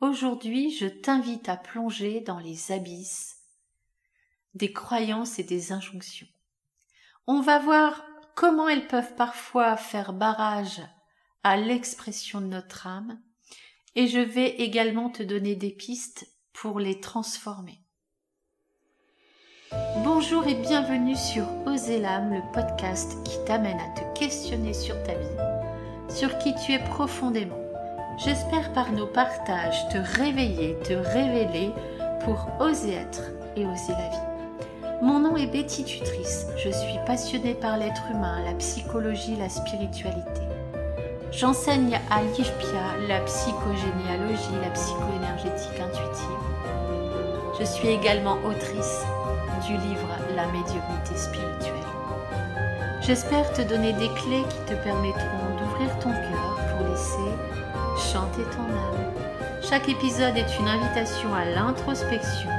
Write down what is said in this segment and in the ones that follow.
Aujourd'hui, je t'invite à plonger dans les abysses des croyances et des injonctions. On va voir comment elles peuvent parfois faire barrage à l'expression de notre âme et je vais également te donner des pistes pour les transformer. Bonjour et bienvenue sur Oser l'âme, le podcast qui t'amène à te questionner sur ta vie, sur qui tu es profondément. J'espère par nos partages te réveiller, te révéler pour oser être et oser la vie. Mon nom est Betty Tutrice, je suis passionnée par l'être humain, la psychologie, la spiritualité. J'enseigne à l'IFPIA la psychogénéalogie, la psychoénergétique intuitive. Je suis également autrice du livre La médiumnité spirituelle. J'espère te donner des clés qui te permettront d'ouvrir ton cœur chanter ton âme. Chaque épisode est une invitation à l'introspection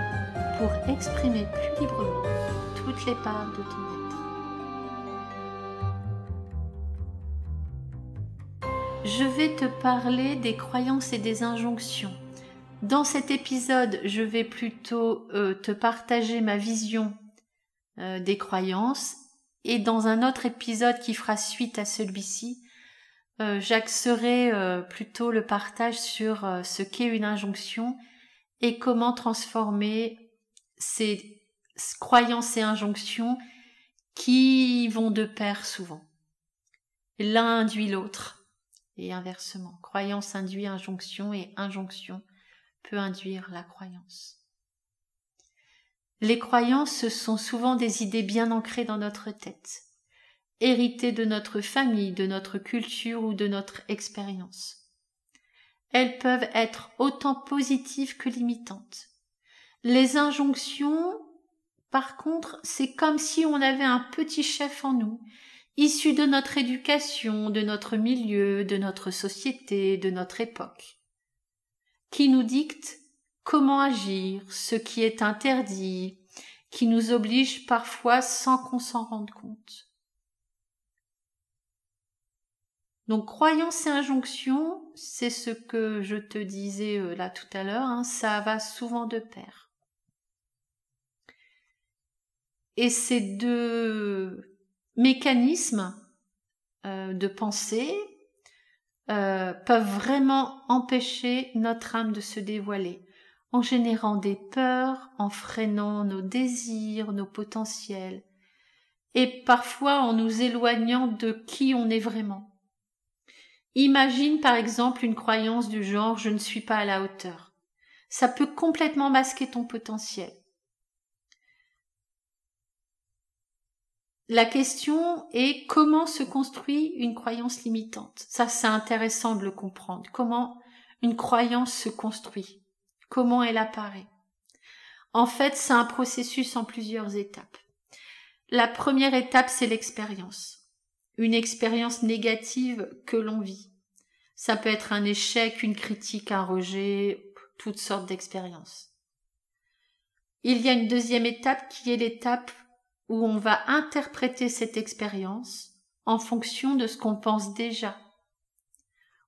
pour exprimer plus librement toutes les parts de ton être. Je vais te parler des croyances et des injonctions dans cet épisode, je vais plutôt euh, te partager ma vision euh, des croyances et dans un autre épisode qui fera suite à celui-ci, euh, j'axerai plutôt le partage sur ce qu'est une injonction et comment transformer ces croyances et injonctions qui vont de pair souvent. L'un induit l'autre et inversement. Croyance induit injonction et injonction peut induire la croyance. Les croyances sont souvent des idées bien ancrées dans notre tête, héritées de notre famille, de notre culture ou de notre expérience. Elles peuvent être autant positives que limitantes. Les injonctions, par contre, c'est comme si on avait un petit chef en nous, issu de notre éducation, de notre milieu, de notre société, de notre époque qui nous dicte comment agir, ce qui est interdit, qui nous oblige parfois sans qu'on s'en rende compte. Donc croyance et injonction, c'est ce que je te disais euh, là tout à l'heure, hein, ça va souvent de pair. Et ces deux mécanismes euh, de pensée euh, peuvent vraiment empêcher notre âme de se dévoiler, en générant des peurs, en freinant nos désirs, nos potentiels, et parfois en nous éloignant de qui on est vraiment. Imagine par exemple une croyance du genre je ne suis pas à la hauteur. Ça peut complètement masquer ton potentiel. La question est comment se construit une croyance limitante. Ça, c'est intéressant de le comprendre. Comment une croyance se construit. Comment elle apparaît. En fait, c'est un processus en plusieurs étapes. La première étape, c'est l'expérience. Une expérience négative que l'on vit. Ça peut être un échec, une critique, un rejet, toutes sortes d'expériences. Il y a une deuxième étape qui est l'étape où on va interpréter cette expérience en fonction de ce qu'on pense déjà,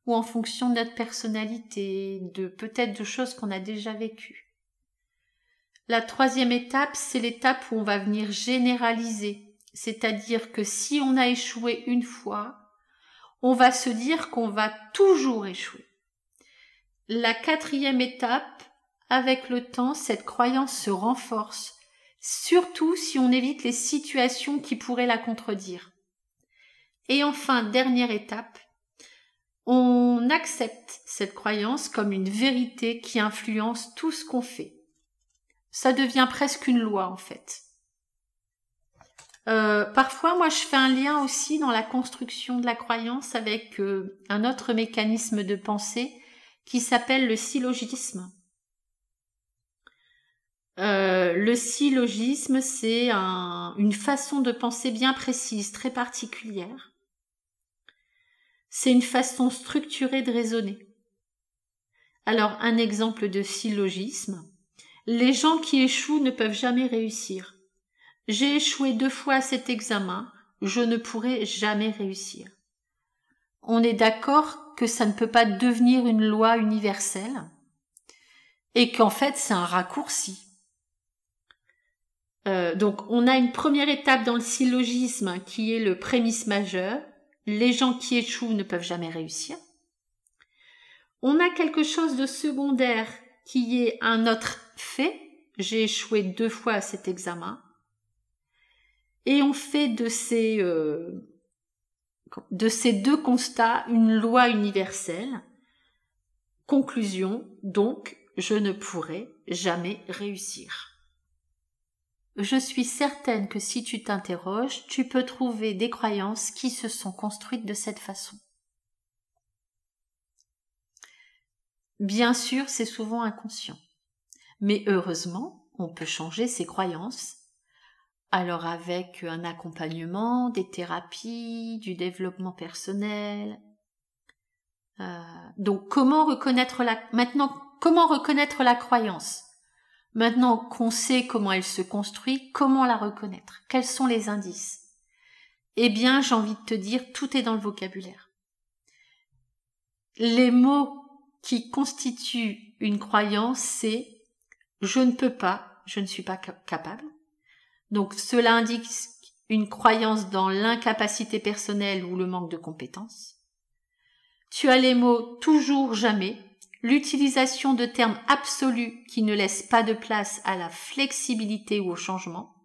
ou en fonction de notre personnalité, de peut-être de choses qu'on a déjà vécues. La troisième étape, c'est l'étape où on va venir généraliser, c'est-à-dire que si on a échoué une fois, on va se dire qu'on va toujours échouer. La quatrième étape, avec le temps, cette croyance se renforce surtout si on évite les situations qui pourraient la contredire. Et enfin, dernière étape, on accepte cette croyance comme une vérité qui influence tout ce qu'on fait. Ça devient presque une loi en fait. Euh, parfois, moi, je fais un lien aussi dans la construction de la croyance avec euh, un autre mécanisme de pensée qui s'appelle le syllogisme. Euh, le syllogisme, c'est une façon de penser bien précise, très particulière. C'est une façon structurée de raisonner. Alors, un exemple de syllogisme. Les gens qui échouent ne peuvent jamais réussir. J'ai échoué deux fois à cet examen, je ne pourrai jamais réussir. On est d'accord que ça ne peut pas devenir une loi universelle, et qu'en fait c'est un raccourci. Euh, donc on a une première étape dans le syllogisme qui est le prémisse majeur. Les gens qui échouent ne peuvent jamais réussir. On a quelque chose de secondaire qui est un autre fait. J'ai échoué deux fois à cet examen. Et on fait de ces, euh, de ces deux constats une loi universelle. Conclusion, donc, je ne pourrai jamais réussir. Je suis certaine que si tu t'interroges, tu peux trouver des croyances qui se sont construites de cette façon. Bien sûr, c'est souvent inconscient. Mais heureusement, on peut changer ses croyances. Alors avec un accompagnement, des thérapies, du développement personnel. Euh, donc comment reconnaître la maintenant comment reconnaître la croyance? Maintenant qu'on sait comment elle se construit, comment la reconnaître? Quels sont les indices? Eh bien, j'ai envie de te dire, tout est dans le vocabulaire. Les mots qui constituent une croyance, c'est je ne peux pas, je ne suis pas capable. Donc cela indique une croyance dans l'incapacité personnelle ou le manque de compétences. Tu as les mots toujours jamais, l'utilisation de termes absolus qui ne laissent pas de place à la flexibilité ou au changement.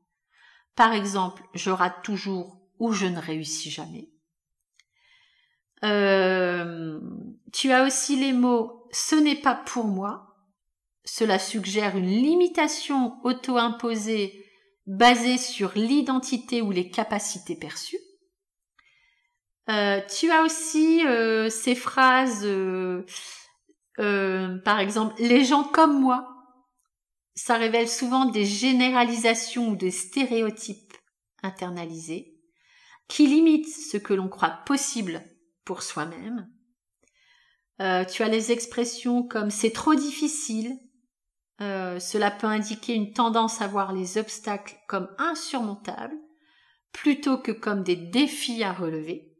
Par exemple, je rate toujours ou je ne réussis jamais. Euh, tu as aussi les mots ce n'est pas pour moi. Cela suggère une limitation auto-imposée basée sur l'identité ou les capacités perçues. Euh, tu as aussi euh, ces phrases euh, par exemple, les gens comme moi, ça révèle souvent des généralisations ou des stéréotypes internalisés qui limitent ce que l'on croit possible pour soi-même. Euh, tu as les expressions comme c'est trop difficile. Euh, cela peut indiquer une tendance à voir les obstacles comme insurmontables plutôt que comme des défis à relever.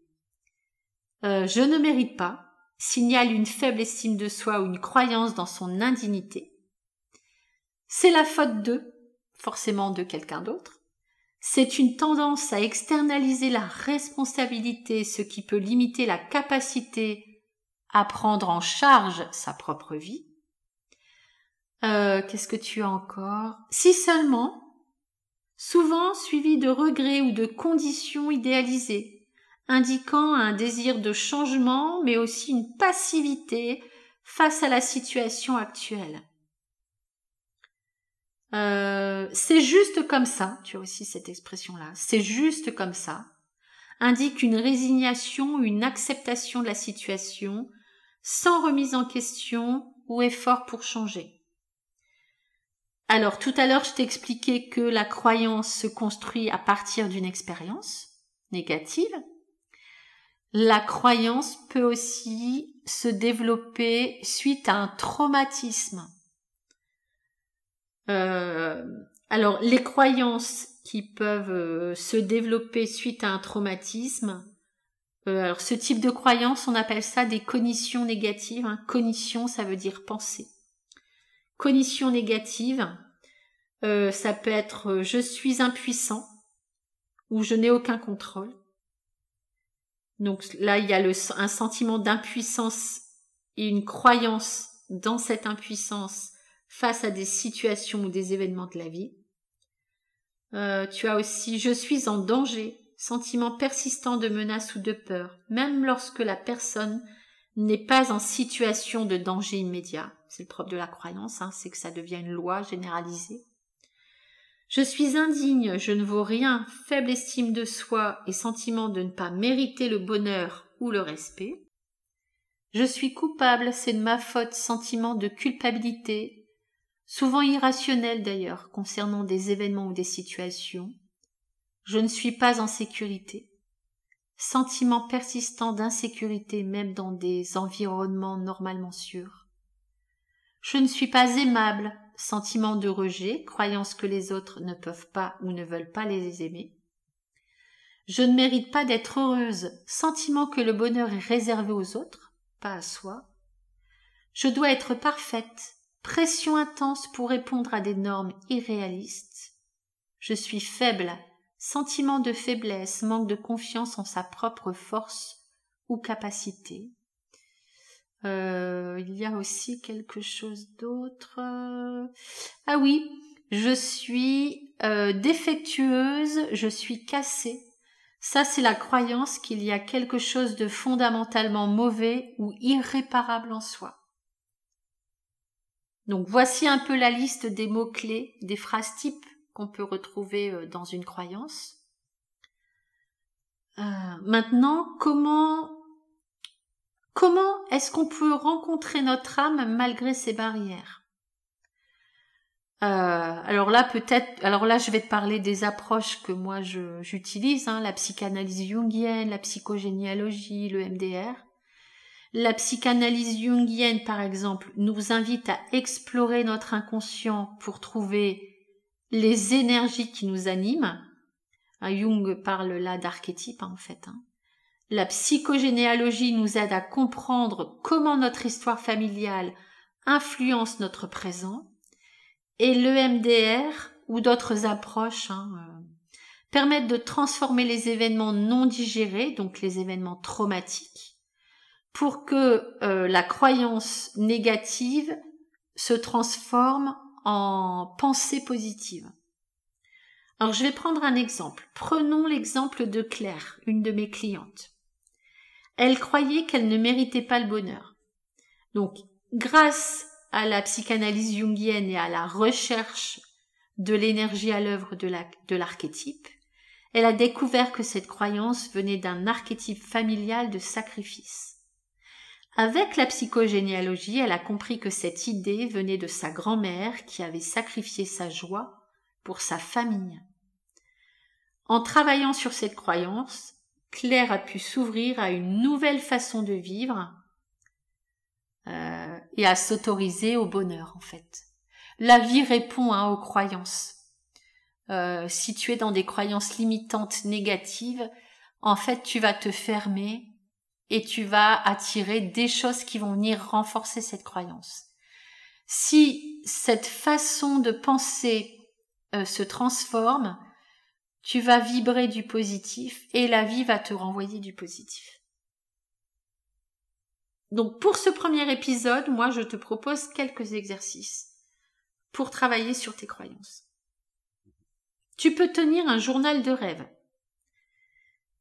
je ne mérite pas signale une faible estime de soi ou une croyance dans son indignité. C'est la faute de, forcément de quelqu'un d'autre. C'est une tendance à externaliser la responsabilité, ce qui peut limiter la capacité à prendre en charge sa propre vie. Euh, Qu'est-ce que tu as encore? Si seulement, souvent suivi de regrets ou de conditions idéalisées, indiquant un désir de changement, mais aussi une passivité face à la situation actuelle. Euh, c'est juste comme ça, tu as aussi cette expression-là, c'est juste comme ça, indique une résignation, une acceptation de la situation, sans remise en question ou effort pour changer. Alors tout à l'heure, je t'ai expliqué que la croyance se construit à partir d'une expérience négative, la croyance peut aussi se développer suite à un traumatisme. Euh, alors, les croyances qui peuvent euh, se développer suite à un traumatisme, euh, alors ce type de croyance, on appelle ça des cognitions négatives. Hein. Cognition, ça veut dire penser. Cognition négative, ça peut être je suis impuissant ou je n'ai aucun contrôle. Donc là, il y a un sentiment d'impuissance et une croyance dans cette impuissance face à des situations ou des événements de la vie. Euh, tu as aussi je suis en danger, sentiment persistant de menace ou de peur, même lorsque la personne n'est pas en situation de danger immédiat. C'est le propre de la croyance, hein, c'est que ça devient une loi généralisée. Je suis indigne, je ne vaux rien, faible estime de soi et sentiment de ne pas mériter le bonheur ou le respect. Je suis coupable, c'est de ma faute, sentiment de culpabilité, souvent irrationnel d'ailleurs, concernant des événements ou des situations. Je ne suis pas en sécurité. Sentiment persistant d'insécurité même dans des environnements normalement sûrs. Je ne suis pas aimable, sentiment de rejet, croyance que les autres ne peuvent pas ou ne veulent pas les aimer. Je ne mérite pas d'être heureuse, sentiment que le bonheur est réservé aux autres, pas à soi. Je dois être parfaite, pression intense pour répondre à des normes irréalistes. Je suis faible, sentiment de faiblesse, manque de confiance en sa propre force ou capacité. Euh, il y a aussi quelque chose d'autre. Ah oui, je suis euh, défectueuse, je suis cassée. Ça, c'est la croyance qu'il y a quelque chose de fondamentalement mauvais ou irréparable en soi. Donc voici un peu la liste des mots-clés, des phrases types qu'on peut retrouver euh, dans une croyance. Maintenant, comment comment est-ce qu'on peut rencontrer notre âme malgré ces barrières? Euh, alors là, peut-être, alors là, je vais te parler des approches que moi j'utilise, hein, la psychanalyse jungienne, la psychogénéalogie, le MDR. La psychanalyse jungienne, par exemple, nous invite à explorer notre inconscient pour trouver les énergies qui nous animent. Jung parle là d'archétypes, hein, en fait. Hein. La psychogénéalogie nous aide à comprendre comment notre histoire familiale influence notre présent. Et l'EMDR ou d'autres approches euh, permettent de transformer les événements non digérés, donc les événements traumatiques, pour que euh, la croyance négative se transforme en pensée positive. Alors je vais prendre un exemple. Prenons l'exemple de Claire, une de mes clientes. Elle croyait qu'elle ne méritait pas le bonheur. Donc, grâce à la psychanalyse jungienne et à la recherche de l'énergie à l'œuvre de l'archétype, elle a découvert que cette croyance venait d'un archétype familial de sacrifice. Avec la psychogénéalogie, elle a compris que cette idée venait de sa grand-mère qui avait sacrifié sa joie pour sa famille. En travaillant sur cette croyance, Claire a pu s'ouvrir à une nouvelle façon de vivre euh, et à s'autoriser au bonheur en fait. La vie répond hein, aux croyances. Euh, si tu es dans des croyances limitantes négatives, en fait tu vas te fermer et tu vas attirer des choses qui vont venir renforcer cette croyance. Si cette façon de penser euh, se transforme, tu vas vibrer du positif et la vie va te renvoyer du positif. Donc pour ce premier épisode, moi je te propose quelques exercices pour travailler sur tes croyances. Tu peux tenir un journal de rêve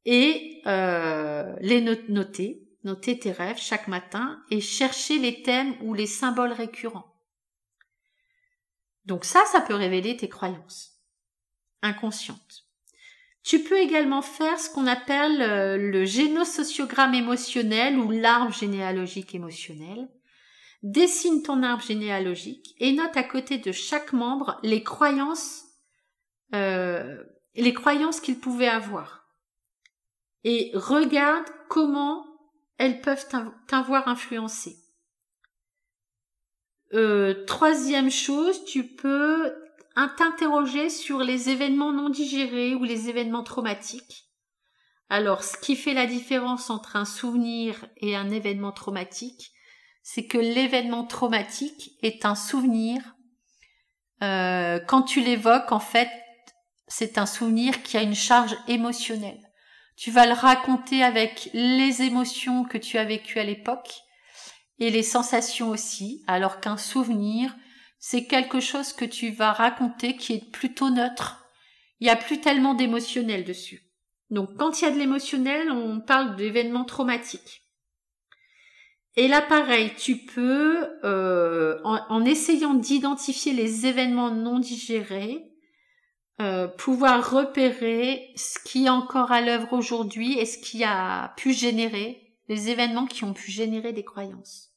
et euh, les noter, noter tes rêves chaque matin et chercher les thèmes ou les symboles récurrents. Donc ça, ça peut révéler tes croyances inconscientes. Tu peux également faire ce qu'on appelle euh, le génosociogramme émotionnel ou l'arbre généalogique émotionnel. Dessine ton arbre généalogique et note à côté de chaque membre les croyances, euh, les croyances qu'il pouvait avoir et regarde comment elles peuvent t'avoir influencé. Euh, troisième chose, tu peux t'interroger sur les événements non digérés ou les événements traumatiques. Alors, ce qui fait la différence entre un souvenir et un événement traumatique, c'est que l'événement traumatique est un souvenir. Euh, quand tu l'évoques, en fait, c'est un souvenir qui a une charge émotionnelle. Tu vas le raconter avec les émotions que tu as vécues à l'époque et les sensations aussi, alors qu'un souvenir, c'est quelque chose que tu vas raconter qui est plutôt neutre. Il n'y a plus tellement d'émotionnel dessus. Donc quand il y a de l'émotionnel, on parle d'événements traumatiques. Et là, pareil, tu peux, euh, en essayant d'identifier les événements non digérés, euh, pouvoir repérer ce qui est encore à l'œuvre aujourd'hui et ce qui a pu générer, les événements qui ont pu générer des croyances.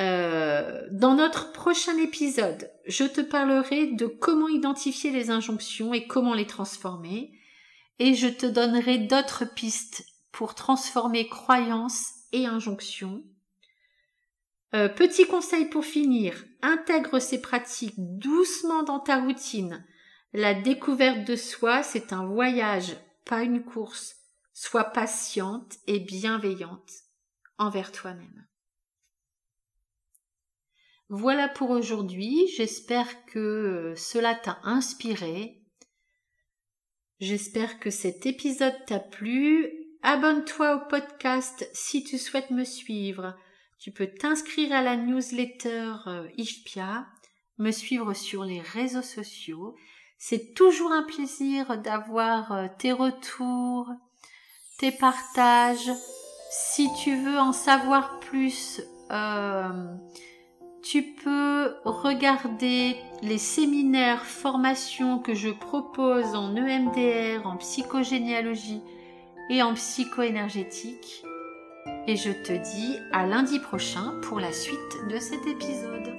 Euh, dans notre prochain épisode, je te parlerai de comment identifier les injonctions et comment les transformer, et je te donnerai d'autres pistes pour transformer croyances et injonctions euh, petit conseil pour finir, intègre ces pratiques doucement dans ta routine. La découverte de soi, c'est un voyage, pas une course. Sois patiente et bienveillante envers toi-même. Voilà pour aujourd'hui. J'espère que cela t'a inspiré. J'espère que cet épisode t'a plu. Abonne-toi au podcast si tu souhaites me suivre. Tu peux t'inscrire à la newsletter euh, IFPIA, me suivre sur les réseaux sociaux. C'est toujours un plaisir d'avoir euh, tes retours, tes partages. Si tu veux en savoir plus, euh, tu peux regarder les séminaires, formations que je propose en EMDR, en psychogénéalogie et en psychoénergétique. Et je te dis à lundi prochain pour la suite de cet épisode.